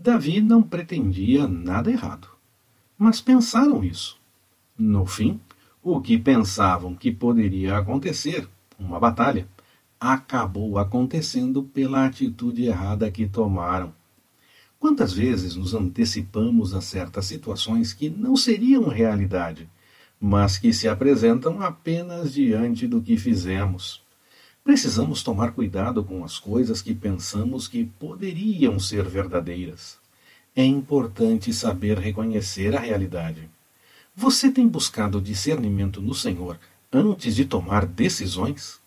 Davi não pretendia nada errado. Mas pensaram isso. No fim, o que pensavam que poderia acontecer, uma batalha, acabou acontecendo pela atitude errada que tomaram. Quantas vezes nos antecipamos a certas situações que não seriam realidade, mas que se apresentam apenas diante do que fizemos? Precisamos tomar cuidado com as coisas que pensamos que poderiam ser verdadeiras. É importante saber reconhecer a realidade. Você tem buscado discernimento no Senhor antes de tomar decisões?